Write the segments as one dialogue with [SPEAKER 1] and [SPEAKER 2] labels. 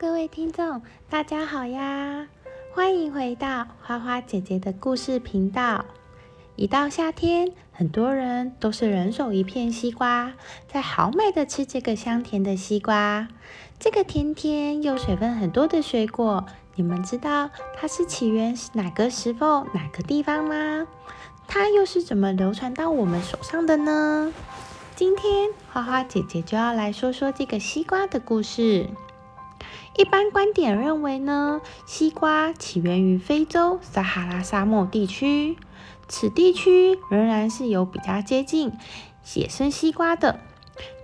[SPEAKER 1] 各位听众，大家好呀！欢迎回到花花姐姐的故事频道。一到夏天，很多人都是人手一片西瓜，在豪美的吃这个香甜的西瓜。这个甜甜又水分很多的水果，你们知道它是起源是哪个时候、哪个地方吗？它又是怎么流传到我们手上的呢？今天花花姐姐就要来说说这个西瓜的故事。一般观点认为呢，西瓜起源于非洲撒哈拉沙漠地区，此地区仍然是有比较接近野生西瓜的。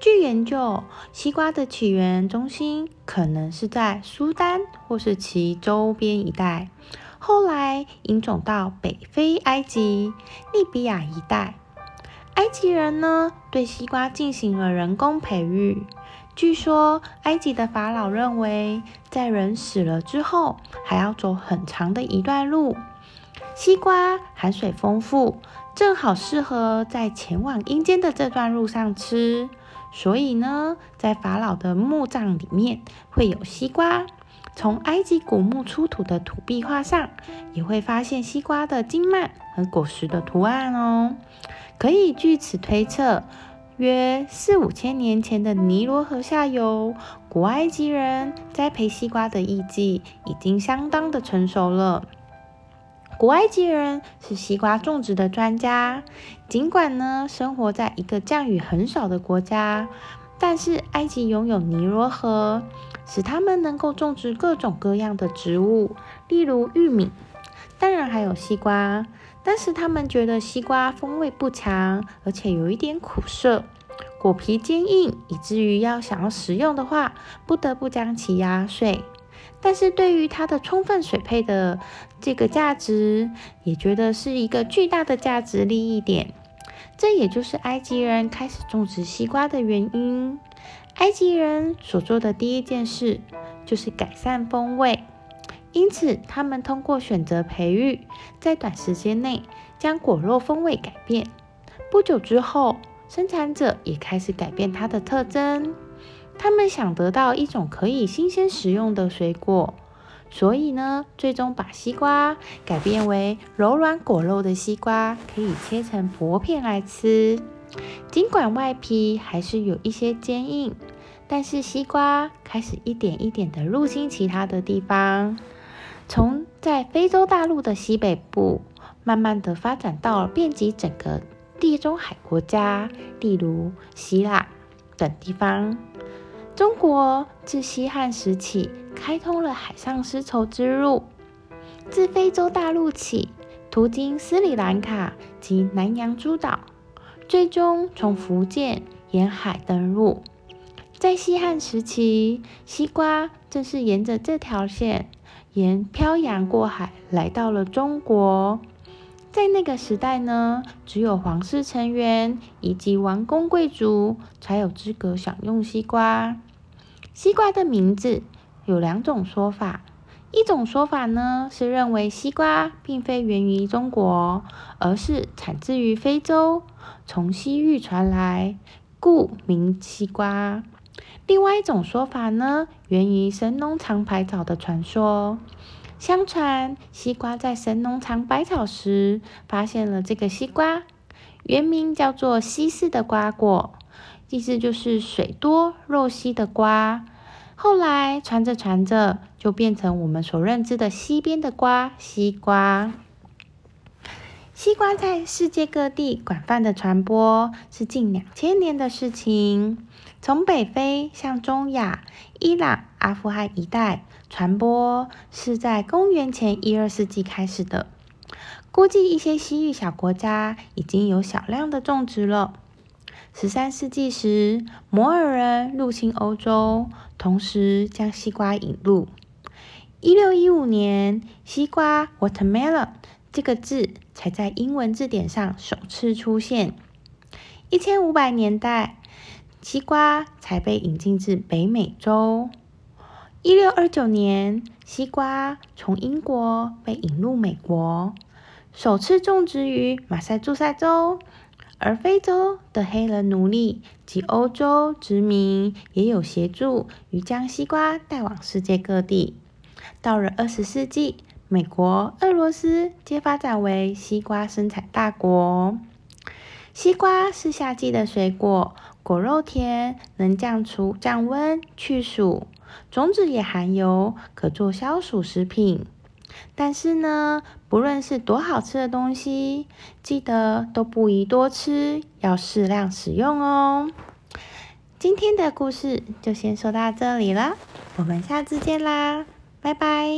[SPEAKER 1] 据研究，西瓜的起源中心可能是在苏丹或是其周边一带，后来引种到北非埃及、利比亚一带。埃及人呢，对西瓜进行了人工培育。据说，埃及的法老认为，在人死了之后，还要走很长的一段路。西瓜含水丰富，正好适合在前往阴间的这段路上吃。所以呢，在法老的墓葬里面会有西瓜。从埃及古墓出土的土壁画上，也会发现西瓜的茎蔓和果实的图案哦。可以据此推测。约四五千年前的尼罗河下游，古埃及人栽培西瓜的艺技已经相当的成熟了。古埃及人是西瓜种植的专家，尽管呢生活在一个降雨很少的国家，但是埃及拥有尼罗河，使他们能够种植各种各样的植物，例如玉米，当然还有西瓜。但是他们觉得西瓜风味不强，而且有一点苦涩，果皮坚硬，以至于要想要食用的话，不得不将其压碎。但是对于它的充分水配的这个价值，也觉得是一个巨大的价值利益点。这也就是埃及人开始种植西瓜的原因。埃及人所做的第一件事就是改善风味。因此，他们通过选择培育，在短时间内将果肉风味改变。不久之后，生产者也开始改变它的特征。他们想得到一种可以新鲜食用的水果，所以呢，最终把西瓜改变为柔软果肉的西瓜，可以切成薄片来吃。尽管外皮还是有一些坚硬，但是西瓜开始一点一点的入侵其他的地方。从在非洲大陆的西北部，慢慢的发展到遍及整个地中海国家，例如希腊等地方。中国自西汉时起，开通了海上丝绸之路，自非洲大陆起，途经斯里兰卡及南洋诸岛，最终从福建沿海登陆。在西汉时期，西瓜正是沿着这条线。沿漂洋过海来到了中国，在那个时代呢，只有皇室成员以及王公贵族才有资格享用西瓜。西瓜的名字有两种说法，一种说法呢是认为西瓜并非源于中国，而是产自于非洲，从西域传来，故名西瓜。另外一种说法呢，源于神农尝百草的传说。相传，西瓜在神农尝百草时，发现了这个西瓜，原名叫做西式的瓜果，意思就是水多肉稀的瓜。后来传着传着，就变成我们所认知的西边的瓜——西瓜。西瓜在世界各地广泛的传播，是近两千年的事情。从北非向中亚、伊朗、阿富汗一带传播，是在公元前一二世纪开始的。估计一些西域小国家已经有小量的种植了。十三世纪时，摩尔人入侵欧洲，同时将西瓜引入。一六一五年，西瓜 （watermelon） 这个字才在英文字典上首次出现。一千五百年代。西瓜才被引进至北美洲。一六二九年，西瓜从英国被引入美国，首次种植于马赛诸塞州。而非洲的黑人奴隶及欧洲殖民也有协助于将西瓜带往世界各地。到了二十世纪，美国、俄罗斯皆发展为西瓜生产大国。西瓜是夏季的水果，果肉甜，能降除降温去暑，种子也含油，可做消暑食品。但是呢，不论是多好吃的东西，记得都不宜多吃，要适量使用哦。今天的故事就先说到这里了，我们下次见啦，拜拜。